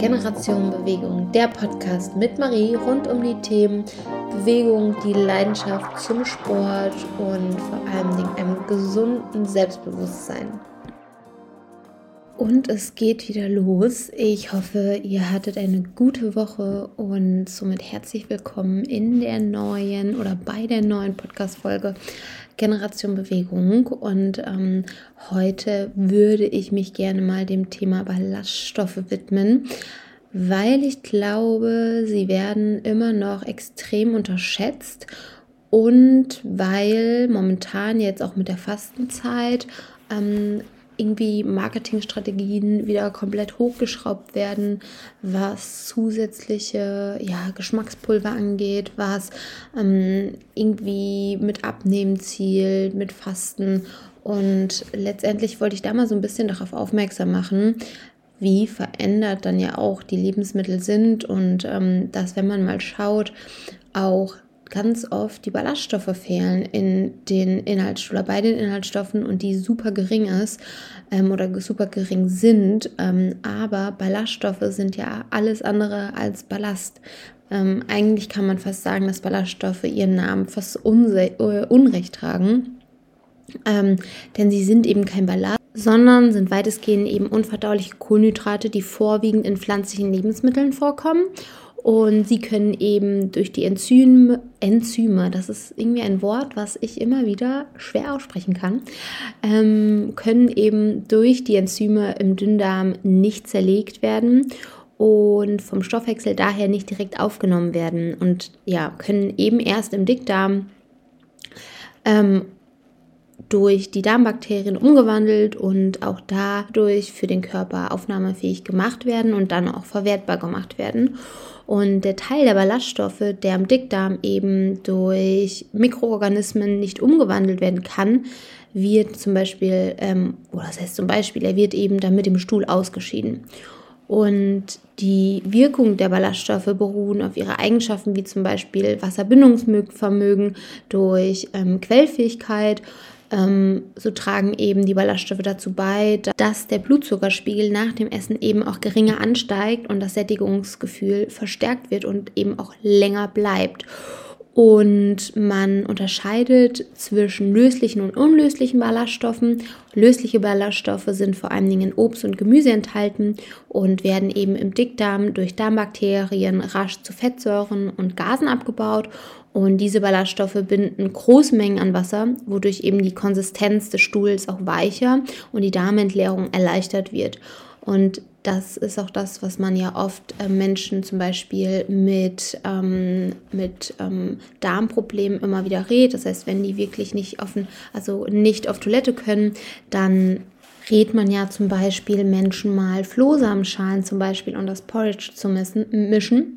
Generation Bewegung, der Podcast mit Marie rund um die Themen Bewegung, die Leidenschaft zum Sport und vor allem einem gesunden Selbstbewusstsein. Und es geht wieder los. Ich hoffe, ihr hattet eine gute Woche und somit herzlich willkommen in der neuen oder bei der neuen Podcast-Folge Generation Bewegung. Und ähm, heute würde ich mich gerne mal dem Thema Ballaststoffe widmen, weil ich glaube, sie werden immer noch extrem unterschätzt und weil momentan jetzt auch mit der Fastenzeit ähm, irgendwie Marketingstrategien wieder komplett hochgeschraubt werden, was zusätzliche ja, Geschmackspulver angeht, was ähm, irgendwie mit Abnehmen zielt, mit Fasten. Und letztendlich wollte ich da mal so ein bisschen darauf aufmerksam machen, wie verändert dann ja auch die Lebensmittel sind und ähm, dass, wenn man mal schaut, auch ganz oft die Ballaststoffe fehlen in den Inhaltsstoffen bei den Inhaltsstoffen und die super gering ist ähm, oder super gering sind. Ähm, aber Ballaststoffe sind ja alles andere als Ballast. Ähm, eigentlich kann man fast sagen, dass Ballaststoffe ihren Namen fast Unrecht tragen. Ähm, denn sie sind eben kein Ballast, sondern sind weitestgehend eben unverdauliche Kohlenhydrate, die vorwiegend in pflanzlichen Lebensmitteln vorkommen und sie können eben durch die Enzyme, Enzyme, das ist irgendwie ein Wort, was ich immer wieder schwer aussprechen kann, ähm, können eben durch die Enzyme im Dünndarm nicht zerlegt werden und vom Stoffwechsel daher nicht direkt aufgenommen werden und ja, können eben erst im Dickdarm ähm, durch die Darmbakterien umgewandelt und auch dadurch für den Körper aufnahmefähig gemacht werden und dann auch verwertbar gemacht werden. Und der Teil der Ballaststoffe, der im Dickdarm eben durch Mikroorganismen nicht umgewandelt werden kann, wird zum Beispiel, ähm, oder das heißt zum Beispiel, er wird eben dann mit dem Stuhl ausgeschieden. Und die Wirkung der Ballaststoffe beruhen auf ihre Eigenschaften wie zum Beispiel Wasserbindungsvermögen durch ähm, Quellfähigkeit, ähm, so tragen eben die Ballaststoffe dazu bei, dass der Blutzuckerspiegel nach dem Essen eben auch geringer ansteigt und das Sättigungsgefühl verstärkt wird und eben auch länger bleibt. Und man unterscheidet zwischen löslichen und unlöslichen Ballaststoffen. Lösliche Ballaststoffe sind vor allen Dingen in Obst und Gemüse enthalten und werden eben im Dickdarm durch Darmbakterien rasch zu Fettsäuren und Gasen abgebaut. Und diese Ballaststoffe binden große Mengen an Wasser, wodurch eben die Konsistenz des Stuhls auch weicher und die Darmentleerung erleichtert wird. Und das ist auch das, was man ja oft äh, Menschen zum Beispiel mit, ähm, mit ähm, Darmproblemen immer wieder rät. Das heißt, wenn die wirklich nicht offen, also nicht auf Toilette können, dann rät man ja zum Beispiel Menschen mal Flohsamenschalen zum Beispiel und das Porridge zu mischen.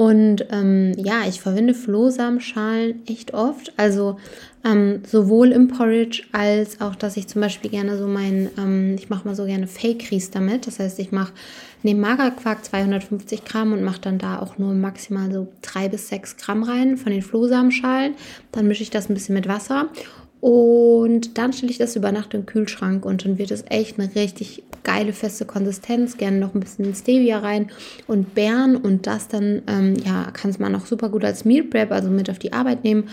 Und ähm, ja, ich verwende Flohsamenschalen echt oft. Also ähm, sowohl im Porridge als auch, dass ich zum Beispiel gerne so mein, ähm, ich mache mal so gerne Fake-Ries damit. Das heißt, ich mache neben Magerquark 250 Gramm und mache dann da auch nur maximal so drei bis sechs Gramm rein von den Flohsamenschalen. Dann mische ich das ein bisschen mit Wasser und dann stelle ich das über Nacht im Kühlschrank und dann wird es echt eine richtig geile feste Konsistenz. Gerne noch ein bisschen Stevia rein und Beeren und das dann, ähm, ja, kann es man auch super gut als Meal Prep, also mit auf die Arbeit nehmen.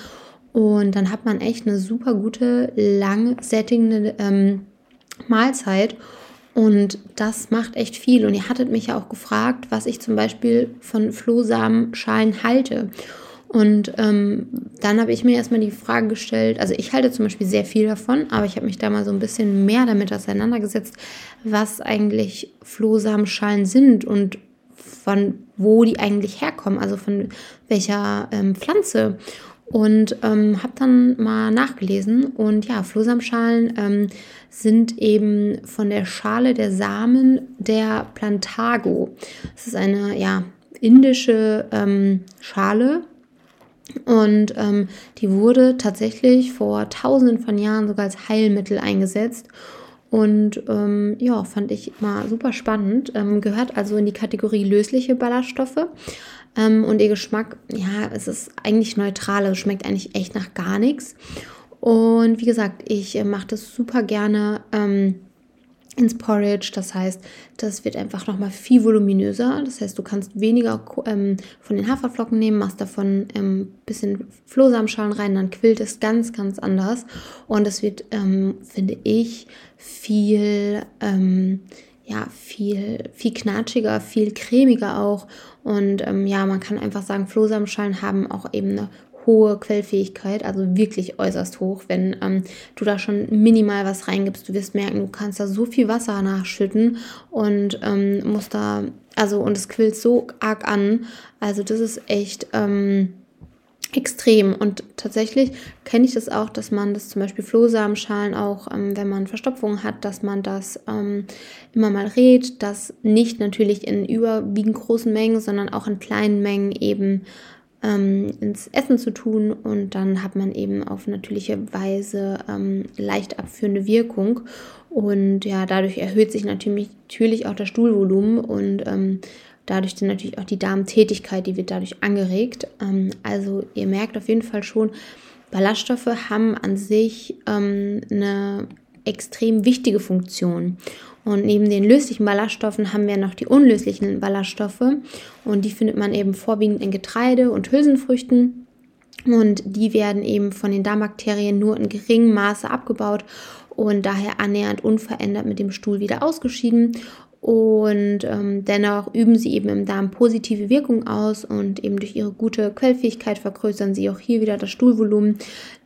Und dann hat man echt eine super gute, lang sättigende ähm, Mahlzeit. Und das macht echt viel. Und ihr hattet mich ja auch gefragt, was ich zum Beispiel von Flohsamenschalen halte. Und ähm, dann habe ich mir erstmal die Frage gestellt, also ich halte zum Beispiel sehr viel davon, aber ich habe mich da mal so ein bisschen mehr damit auseinandergesetzt, was eigentlich Flohsamenschalen sind und von wo die eigentlich herkommen, also von welcher ähm, Pflanze. Und ähm, habe dann mal nachgelesen und ja, Flohsamenschalen ähm, sind eben von der Schale der Samen der Plantago. Das ist eine ja, indische ähm, Schale und ähm, die wurde tatsächlich vor tausenden von Jahren sogar als Heilmittel eingesetzt. Und ähm, ja, fand ich mal super spannend. Ähm, gehört also in die Kategorie lösliche Ballaststoffe. Ähm, und ihr Geschmack, ja, es ist eigentlich neutral, also schmeckt eigentlich echt nach gar nichts. Und wie gesagt, ich äh, mache das super gerne ähm, ins Porridge. Das heißt, das wird einfach nochmal viel voluminöser. Das heißt, du kannst weniger ähm, von den Haferflocken nehmen, machst davon ein ähm, bisschen Flohsamenschalen rein, dann quillt es ganz, ganz anders. Und es wird, ähm, finde ich, viel, ähm, ja, viel, viel knatschiger, viel cremiger auch. Und ähm, ja, man kann einfach sagen, Flohsamenschalen haben auch eben eine hohe Quellfähigkeit, also wirklich äußerst hoch. Wenn ähm, du da schon minimal was reingibst, du wirst merken, du kannst da so viel Wasser nachschütten und ähm, musst da, also und es quillt so arg an. Also das ist echt ähm, extrem. Und tatsächlich kenne ich das auch, dass man das zum Beispiel Flohsamenschalen auch, ähm, wenn man Verstopfung hat, dass man das ähm, immer mal rät, das nicht natürlich in überwiegend großen Mengen, sondern auch in kleinen Mengen eben ähm, ins Essen zu tun und dann hat man eben auf natürliche Weise ähm, leicht abführende Wirkung und ja, dadurch erhöht sich natürlich, natürlich auch das Stuhlvolumen und ähm, dadurch dann natürlich auch die Darmtätigkeit, die wird dadurch angeregt. Ähm, also ihr merkt auf jeden Fall schon, Ballaststoffe haben an sich ähm, eine extrem wichtige Funktion. Und neben den löslichen Ballaststoffen haben wir noch die unlöslichen Ballaststoffe. Und die findet man eben vorwiegend in Getreide und Hülsenfrüchten. Und die werden eben von den Darmbakterien nur in geringem Maße abgebaut und daher annähernd unverändert mit dem Stuhl wieder ausgeschieden und ähm, dennoch üben sie eben im Darm positive Wirkung aus und eben durch ihre gute Quellfähigkeit vergrößern sie auch hier wieder das Stuhlvolumen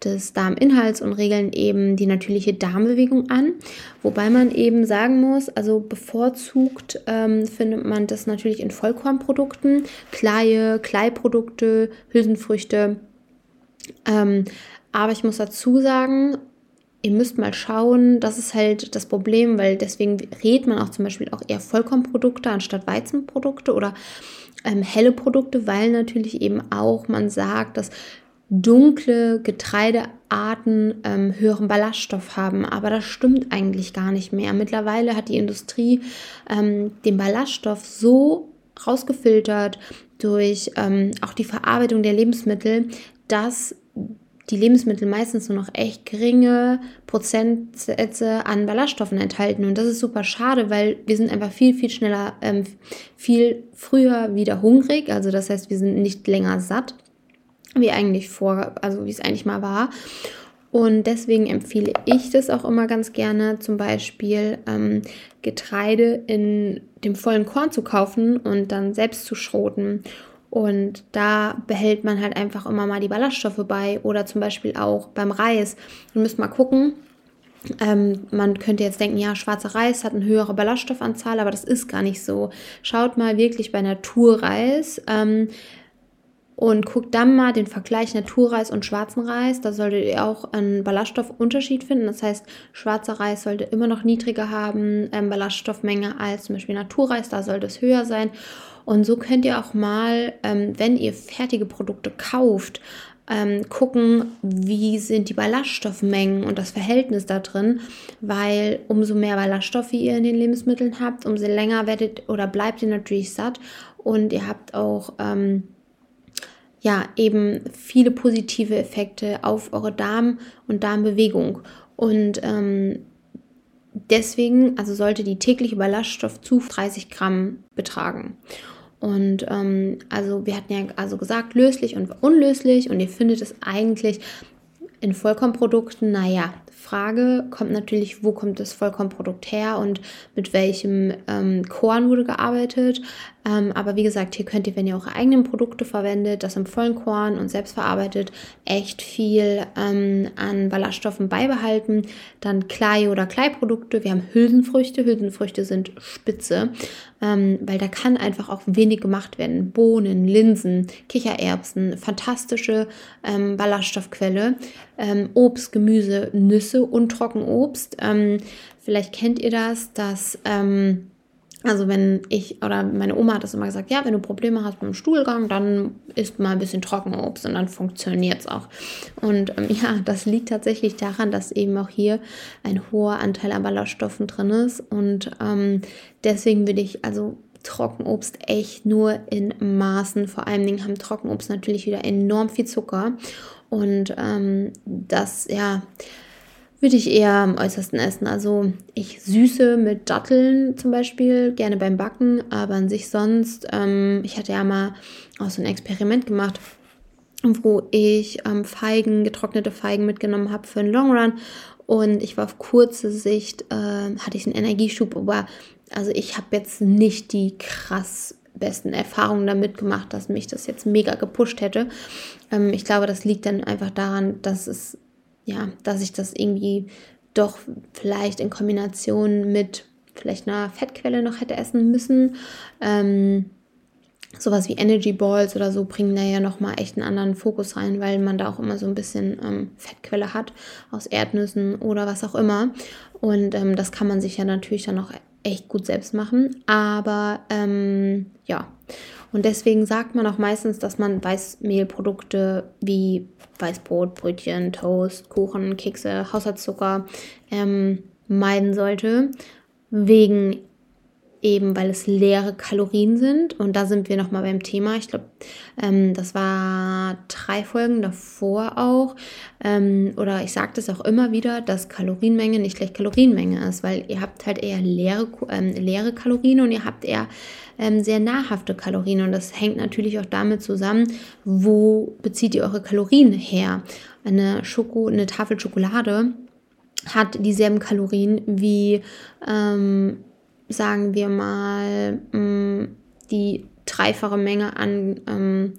des Darminhalts und regeln eben die natürliche Darmbewegung an. Wobei man eben sagen muss, also bevorzugt ähm, findet man das natürlich in Vollkornprodukten, Kleie, Kleiprodukte, Hülsenfrüchte. Ähm, aber ich muss dazu sagen, ihr müsst mal schauen, das ist halt das Problem, weil deswegen rät man auch zum Beispiel auch eher Vollkornprodukte anstatt Weizenprodukte oder ähm, helle Produkte, weil natürlich eben auch man sagt, dass dunkle Getreidearten ähm, höheren Ballaststoff haben. Aber das stimmt eigentlich gar nicht mehr. Mittlerweile hat die Industrie ähm, den Ballaststoff so rausgefiltert durch ähm, auch die Verarbeitung der Lebensmittel, dass die Lebensmittel meistens nur noch echt geringe Prozentsätze an Ballaststoffen enthalten. Und das ist super schade, weil wir sind einfach viel, viel schneller, ähm, viel früher wieder hungrig. Also das heißt, wir sind nicht länger satt, wie eigentlich vor, also wie es eigentlich mal war. Und deswegen empfehle ich das auch immer ganz gerne, zum Beispiel ähm, Getreide in dem vollen Korn zu kaufen und dann selbst zu schroten und da behält man halt einfach immer mal die Ballaststoffe bei oder zum Beispiel auch beim Reis. Ihr müsst mal gucken. Ähm, man könnte jetzt denken, ja, schwarzer Reis hat eine höhere Ballaststoffanzahl, aber das ist gar nicht so. Schaut mal wirklich bei Naturreis. Ähm, und guckt dann mal den Vergleich Naturreis und schwarzen Reis. Da solltet ihr auch einen Ballaststoffunterschied finden. Das heißt, schwarzer Reis sollte immer noch niedriger haben, ähm, Ballaststoffmenge als zum Beispiel Naturreis. Da sollte es höher sein. Und so könnt ihr auch mal, ähm, wenn ihr fertige Produkte kauft, ähm, gucken, wie sind die Ballaststoffmengen und das Verhältnis da drin, weil umso mehr Ballaststoffe ihr in den Lebensmitteln habt, umso länger werdet oder bleibt ihr natürlich satt und ihr habt auch ähm, ja eben viele positive Effekte auf eure Darm- und Darmbewegung. Und ähm, deswegen, also sollte die tägliche Ballaststoffzufuhr 30 Gramm betragen. Und ähm, also wir hatten ja also gesagt, löslich und unlöslich und ihr findet es eigentlich in Vollkornprodukten, naja, Frage kommt natürlich, wo kommt das Vollkornprodukt her und mit welchem ähm, Korn wurde gearbeitet. Ähm, aber wie gesagt, hier könnt ihr, wenn ihr eure eigenen Produkte verwendet, das im vollen Korn und selbst verarbeitet, echt viel ähm, an Ballaststoffen beibehalten. Dann Klei- oder Kleiprodukte. Wir haben Hülsenfrüchte. Hülsenfrüchte sind spitze, ähm, weil da kann einfach auch wenig gemacht werden. Bohnen, Linsen, Kichererbsen, fantastische ähm, Ballaststoffquelle. Ähm, Obst, Gemüse, Nüsse und Trockenobst. Ähm, vielleicht kennt ihr das, dass also wenn ich oder meine Oma hat das immer gesagt, ja, wenn du Probleme hast mit dem Stuhlgang, dann isst mal ein bisschen Trockenobst und dann funktioniert es auch. Und ähm, ja, das liegt tatsächlich daran, dass eben auch hier ein hoher Anteil an Ballaststoffen drin ist. Und ähm, deswegen würde ich also Trockenobst echt nur in Maßen. Vor allen Dingen haben Trockenobst natürlich wieder enorm viel Zucker. Und ähm, das, ja, würde ich eher am äußersten essen. Also ich süße mit Datteln zum Beispiel, gerne beim Backen, aber an sich sonst, ähm, ich hatte ja mal auch so ein Experiment gemacht, wo ich ähm, Feigen, getrocknete Feigen mitgenommen habe für einen Long Run und ich war auf kurze Sicht, äh, hatte ich einen Energieschub, aber also ich habe jetzt nicht die krass besten Erfahrungen damit gemacht, dass mich das jetzt mega gepusht hätte. Ähm, ich glaube, das liegt dann einfach daran, dass es, ja, dass ich das irgendwie doch vielleicht in Kombination mit vielleicht einer Fettquelle noch hätte essen müssen. Ähm, sowas wie Energy Balls oder so bringen da ja nochmal echt einen anderen Fokus rein, weil man da auch immer so ein bisschen ähm, Fettquelle hat aus Erdnüssen oder was auch immer. Und ähm, das kann man sich ja natürlich dann auch echt gut selbst machen. Aber ähm, ja, und deswegen sagt man auch meistens, dass man Weißmehlprodukte wie Weißbrot, Brötchen, Toast, Kuchen, Kekse, Haushaltszucker ähm, meiden sollte. Wegen eben weil es leere Kalorien sind. Und da sind wir nochmal beim Thema. Ich glaube, ähm, das war drei Folgen davor auch. Ähm, oder ich sage das auch immer wieder, dass Kalorienmenge nicht gleich Kalorienmenge ist, weil ihr habt halt eher leere, ähm, leere Kalorien und ihr habt eher ähm, sehr nahrhafte Kalorien. Und das hängt natürlich auch damit zusammen, wo bezieht ihr eure Kalorien her. Eine, Schoko, eine Tafel Schokolade hat dieselben Kalorien wie ähm, sagen wir mal, mm, die dreifache Menge an ähm,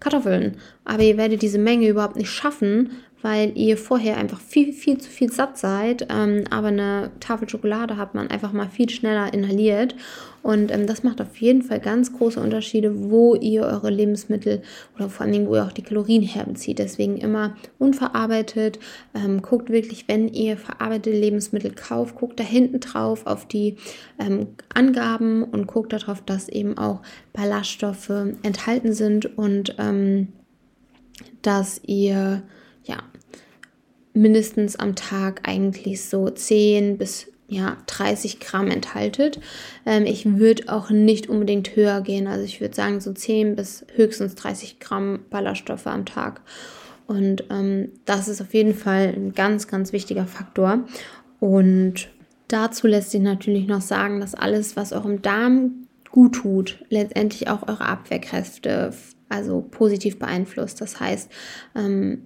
Kartoffeln. Aber ihr werdet diese Menge überhaupt nicht schaffen, weil ihr vorher einfach viel, viel zu viel satt seid. Ähm, aber eine Tafel Schokolade hat man einfach mal viel schneller inhaliert. Und ähm, das macht auf jeden Fall ganz große Unterschiede, wo ihr eure Lebensmittel oder vor allen Dingen, wo ihr auch die Kalorien herbezieht. Deswegen immer unverarbeitet. Ähm, guckt wirklich, wenn ihr verarbeitete Lebensmittel kauft, guckt da hinten drauf auf die ähm, Angaben und guckt darauf, dass eben auch Ballaststoffe enthalten sind und ähm, dass ihr mindestens am Tag eigentlich so 10 bis ja, 30 Gramm enthaltet. Ähm, ich würde auch nicht unbedingt höher gehen. Also ich würde sagen so 10 bis höchstens 30 Gramm Ballaststoffe am Tag. Und ähm, das ist auf jeden Fall ein ganz, ganz wichtiger Faktor. Und dazu lässt sich natürlich noch sagen, dass alles, was eurem Darm gut tut, letztendlich auch eure Abwehrkräfte also positiv beeinflusst. Das heißt, ähm,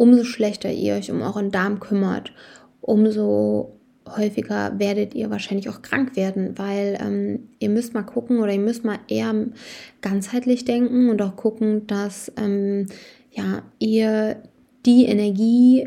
umso schlechter ihr euch um euren Darm kümmert, umso häufiger werdet ihr wahrscheinlich auch krank werden, weil ähm, ihr müsst mal gucken oder ihr müsst mal eher ganzheitlich denken und auch gucken, dass ähm, ja, ihr die Energie,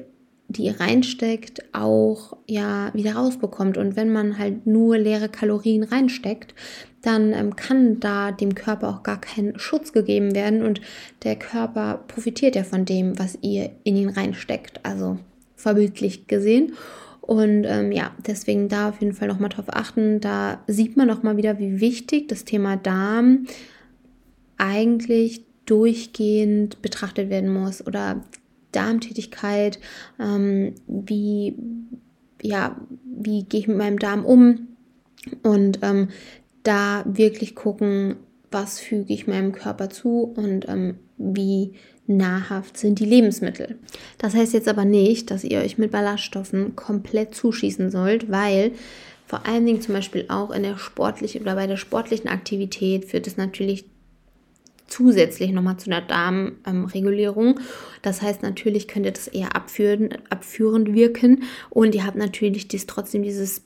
die ihr reinsteckt, auch ja wieder rausbekommt. Und wenn man halt nur leere Kalorien reinsteckt, dann ähm, kann da dem Körper auch gar kein Schutz gegeben werden und der Körper profitiert ja von dem, was ihr in ihn reinsteckt, also verbildlich gesehen. Und ähm, ja, deswegen da auf jeden Fall nochmal drauf achten. Da sieht man nochmal wieder, wie wichtig das Thema Darm eigentlich durchgehend betrachtet werden muss oder Darmtätigkeit, ähm, wie, ja, wie gehe ich mit meinem Darm um und ähm, da wirklich gucken, was füge ich meinem Körper zu und ähm, wie nahrhaft sind die Lebensmittel. Das heißt jetzt aber nicht, dass ihr euch mit Ballaststoffen komplett zuschießen sollt, weil vor allen Dingen zum Beispiel auch in der sportlichen oder bei der sportlichen Aktivität führt es natürlich zusätzlich nochmal zu einer Darmregulierung. Das heißt, natürlich könnt ihr das eher abführen, abführend wirken und ihr habt natürlich dies, trotzdem dieses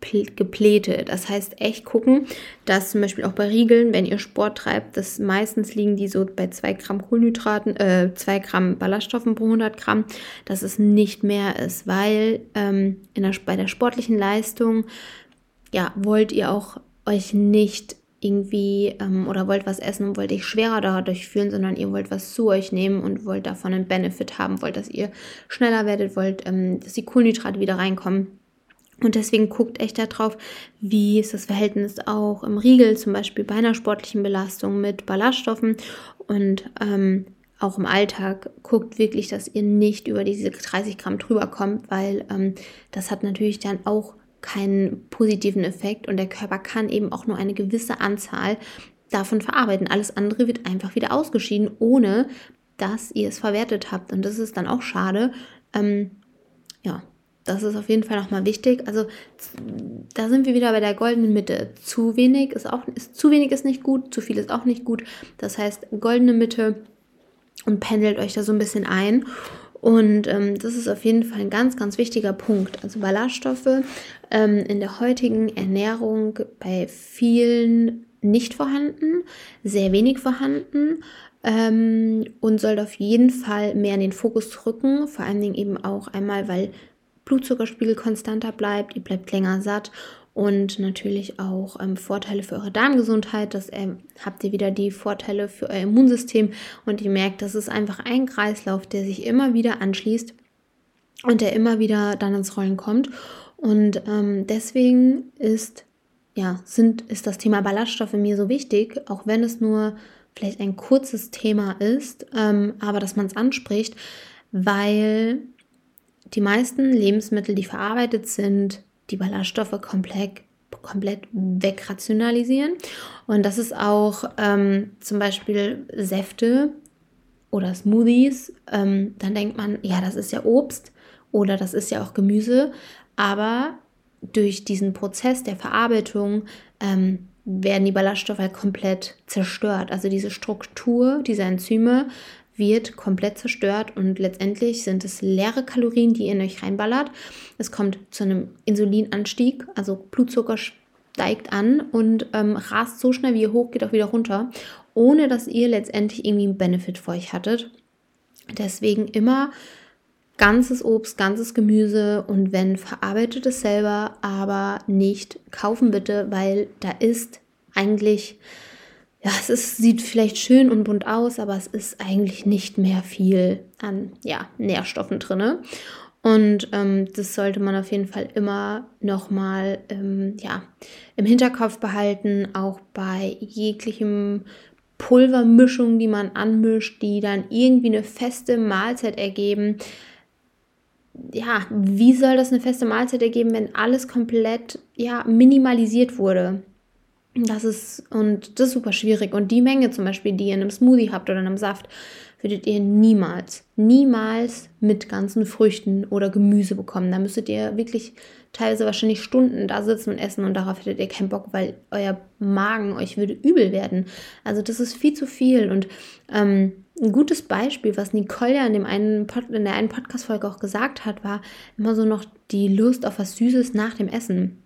Geplete. Das heißt, echt gucken, dass zum Beispiel auch bei Riegeln, wenn ihr Sport treibt, dass meistens liegen die so bei 2 Gramm Kohlenhydraten, äh, 2 Gramm Ballaststoffen pro 100 Gramm, dass es nicht mehr ist, weil ähm, in der, bei der sportlichen Leistung, ja, wollt ihr auch euch nicht irgendwie ähm, oder wollt was essen und wollt euch schwerer dadurch fühlen, sondern ihr wollt was zu euch nehmen und wollt davon einen Benefit haben, wollt, dass ihr schneller werdet, wollt, ähm, dass die Kohlenhydrate wieder reinkommen. Und deswegen guckt echt darauf, wie ist das Verhältnis auch im Riegel, zum Beispiel bei einer sportlichen Belastung mit Ballaststoffen und ähm, auch im Alltag guckt wirklich, dass ihr nicht über diese 30 Gramm drüber kommt, weil ähm, das hat natürlich dann auch keinen positiven Effekt und der Körper kann eben auch nur eine gewisse Anzahl davon verarbeiten. Alles andere wird einfach wieder ausgeschieden, ohne dass ihr es verwertet habt. Und das ist dann auch schade. Ähm, ja, das ist auf jeden Fall nochmal wichtig. Also da sind wir wieder bei der goldenen Mitte. Zu wenig ist auch ist, zu wenig ist nicht gut, zu viel ist auch nicht gut. Das heißt goldene Mitte und pendelt euch da so ein bisschen ein. Und ähm, das ist auf jeden Fall ein ganz, ganz wichtiger Punkt. Also Ballaststoffe ähm, in der heutigen Ernährung bei vielen nicht vorhanden, sehr wenig vorhanden ähm, und soll auf jeden Fall mehr in den Fokus rücken. Vor allen Dingen eben auch einmal, weil Blutzuckerspiegel konstanter bleibt, ihr bleibt länger satt und natürlich auch ähm, Vorteile für eure Darmgesundheit. Das äh, habt ihr wieder die Vorteile für euer Immunsystem und ihr merkt, das ist einfach ein Kreislauf, der sich immer wieder anschließt und der immer wieder dann ins Rollen kommt. Und ähm, deswegen ist, ja, sind, ist das Thema Ballaststoffe mir so wichtig, auch wenn es nur vielleicht ein kurzes Thema ist, ähm, aber dass man es anspricht, weil die meisten Lebensmittel, die verarbeitet sind, die Ballaststoffe komplett, komplett wegrationalisieren. Und das ist auch ähm, zum Beispiel Säfte oder Smoothies. Ähm, dann denkt man, ja, das ist ja Obst oder das ist ja auch Gemüse. Aber durch diesen Prozess der Verarbeitung ähm, werden die Ballaststoffe halt komplett zerstört. Also diese Struktur dieser Enzyme wird komplett zerstört und letztendlich sind es leere Kalorien, die ihr in euch reinballert. Es kommt zu einem Insulinanstieg, also Blutzucker steigt an und ähm, rast so schnell wie ihr hoch geht auch wieder runter, ohne dass ihr letztendlich irgendwie einen Benefit für euch hattet. Deswegen immer ganzes Obst, ganzes Gemüse und wenn verarbeitet es selber, aber nicht kaufen bitte, weil da ist eigentlich ja, es ist, sieht vielleicht schön und bunt aus, aber es ist eigentlich nicht mehr viel an ja, Nährstoffen drin. Und ähm, das sollte man auf jeden Fall immer nochmal ähm, ja, im Hinterkopf behalten, auch bei jeglichem Pulvermischung, die man anmischt, die dann irgendwie eine feste Mahlzeit ergeben. Ja, wie soll das eine feste Mahlzeit ergeben, wenn alles komplett ja, minimalisiert wurde? Das ist, und das ist super schwierig. Und die Menge zum Beispiel, die ihr in einem Smoothie habt oder in einem Saft, würdet ihr niemals, niemals mit ganzen Früchten oder Gemüse bekommen. Da müsstet ihr wirklich teilweise wahrscheinlich Stunden da sitzen und essen und darauf hättet ihr keinen Bock, weil euer Magen euch würde übel werden. Also das ist viel zu viel. Und ähm, ein gutes Beispiel, was Nicole ja in, dem einen Pod, in der einen Podcast-Folge auch gesagt hat, war immer so noch die Lust auf was Süßes nach dem Essen.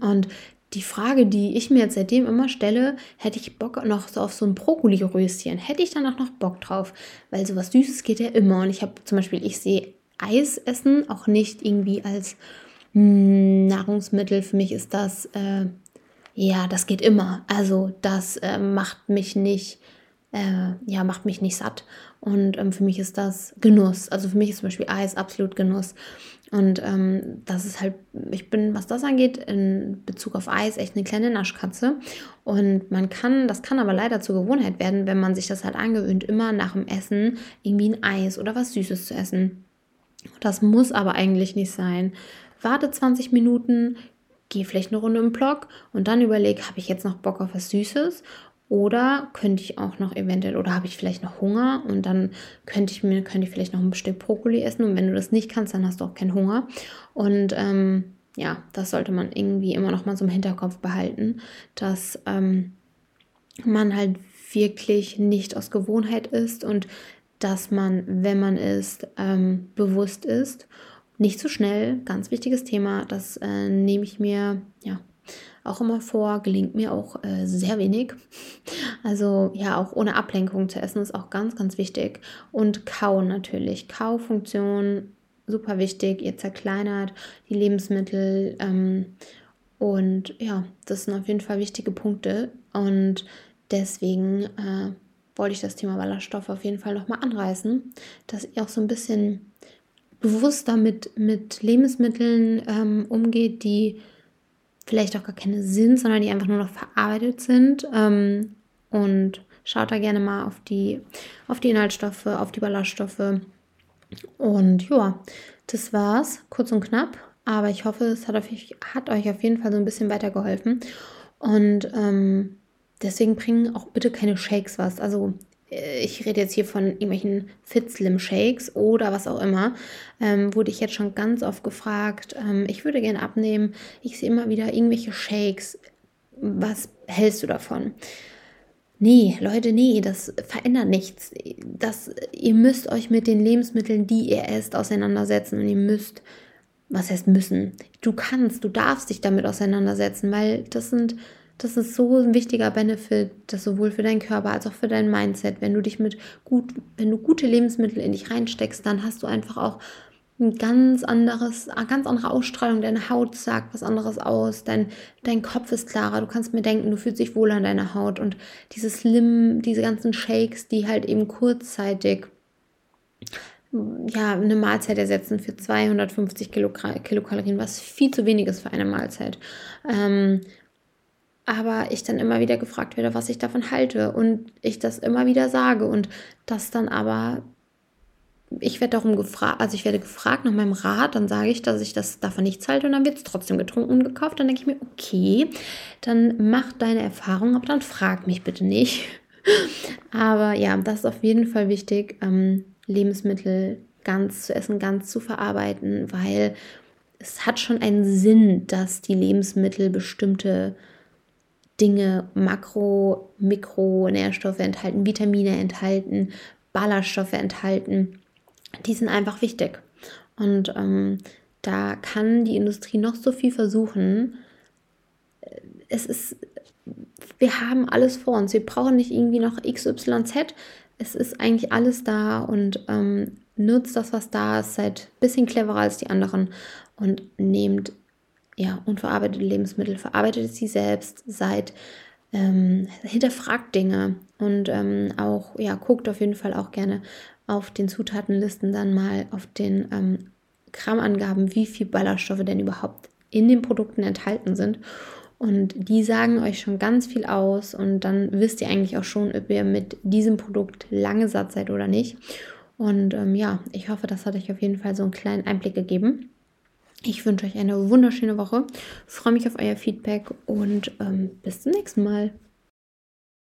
Und die Frage, die ich mir jetzt seitdem immer stelle, hätte ich Bock noch so auf so ein Brokkoli-Röschen? Hätte ich dann auch noch Bock drauf? Weil sowas Süßes geht ja immer. Und ich habe zum Beispiel, ich sehe Eis essen auch nicht irgendwie als mh, hm, Nahrungsmittel. Für mich ist das, äh, ja, das geht immer. Also das äh, macht mich nicht, äh, ja, macht mich nicht satt. Und ähm, für mich ist das Genuss. Also für mich ist zum Beispiel Eis absolut Genuss. Und ähm, das ist halt, ich bin, was das angeht, in Bezug auf Eis echt eine kleine Naschkatze. Und man kann, das kann aber leider zur Gewohnheit werden, wenn man sich das halt angewöhnt, immer nach dem Essen irgendwie ein Eis oder was Süßes zu essen. Das muss aber eigentlich nicht sein. Warte 20 Minuten, geh vielleicht eine Runde im Block und dann überleg, habe ich jetzt noch Bock auf was Süßes oder könnte ich auch noch eventuell, oder habe ich vielleicht noch Hunger und dann könnte ich mir, könnte ich vielleicht noch ein Stück Brokkoli essen und wenn du das nicht kannst, dann hast du auch keinen Hunger. Und ähm, ja, das sollte man irgendwie immer noch mal so im Hinterkopf behalten, dass ähm, man halt wirklich nicht aus Gewohnheit ist und dass man, wenn man isst, ähm, bewusst ist. Nicht zu so schnell, ganz wichtiges Thema, das äh, nehme ich mir ja auch immer vor, gelingt mir auch äh, sehr wenig. Also ja, auch ohne Ablenkung zu essen ist auch ganz, ganz wichtig. Und Kauen natürlich. Kaufunktion, super wichtig. Ihr zerkleinert die Lebensmittel. Ähm, und ja, das sind auf jeden Fall wichtige Punkte. Und deswegen äh, wollte ich das Thema Ballaststoffe auf jeden Fall nochmal anreißen, dass ihr auch so ein bisschen bewusster mit, mit Lebensmitteln ähm, umgeht, die vielleicht auch gar keine sind, sondern die einfach nur noch verarbeitet sind. Ähm, und schaut da gerne mal auf die, auf die Inhaltsstoffe, auf die Ballaststoffe. Und ja, das war's, kurz und knapp. Aber ich hoffe, es hat, auf, hat euch auf jeden Fall so ein bisschen weitergeholfen. Und ähm, deswegen bringen auch bitte keine Shakes was. Also ich rede jetzt hier von irgendwelchen Fit Slim Shakes oder was auch immer, ähm, wurde ich jetzt schon ganz oft gefragt, ähm, ich würde gerne abnehmen, ich sehe immer wieder irgendwelche Shakes, was hältst du davon? Nee, Leute, nee, das verändert nichts. Das, ihr müsst euch mit den Lebensmitteln, die ihr esst, auseinandersetzen und ihr müsst, was heißt müssen? Du kannst, du darfst dich damit auseinandersetzen, weil das sind das ist so ein wichtiger Benefit, das sowohl für deinen Körper als auch für dein Mindset. Wenn du dich mit gut, wenn du gute Lebensmittel in dich reinsteckst, dann hast du einfach auch ein ganz anderes, eine ganz andere Ausstrahlung. Deine Haut sagt was anderes aus. Dein, dein Kopf ist klarer. Du kannst mir denken, du fühlst dich wohl an deiner Haut. Und diese Slim, diese ganzen Shakes, die halt eben kurzzeitig ja, eine Mahlzeit ersetzen für 250 Kilokalorien, was viel zu wenig ist für eine Mahlzeit. Ähm, aber ich dann immer wieder gefragt werde, was ich davon halte und ich das immer wieder sage und das dann aber ich werde darum gefragt, also ich werde gefragt nach meinem Rat, dann sage ich, dass ich das davon nichts halte und dann wird es trotzdem getrunken und gekauft. Dann denke ich mir, okay, dann mach deine Erfahrung, aber dann frag mich bitte nicht. aber ja, das ist auf jeden Fall wichtig, ähm, Lebensmittel ganz zu essen, ganz zu verarbeiten, weil es hat schon einen Sinn, dass die Lebensmittel bestimmte Dinge, Makro, Mikro, Nährstoffe enthalten, Vitamine enthalten, Ballaststoffe enthalten. Die sind einfach wichtig. Und ähm, da kann die Industrie noch so viel versuchen. Es ist, wir haben alles vor uns. Wir brauchen nicht irgendwie noch XYZ. Es ist eigentlich alles da und ähm, nutzt das, was da ist, seid ein bisschen cleverer als die anderen und nehmt ja, unverarbeitete Lebensmittel, verarbeitet sie selbst, seid, ähm, hinterfragt Dinge und ähm, auch, ja, guckt auf jeden Fall auch gerne auf den Zutatenlisten dann mal auf den ähm, Grammangaben, wie viel Ballaststoffe denn überhaupt in den Produkten enthalten sind. Und die sagen euch schon ganz viel aus und dann wisst ihr eigentlich auch schon, ob ihr mit diesem Produkt lange satt seid oder nicht. Und ähm, ja, ich hoffe, das hat euch auf jeden Fall so einen kleinen Einblick gegeben. Ich wünsche euch eine wunderschöne Woche, freue mich auf euer Feedback und ähm, bis zum nächsten Mal.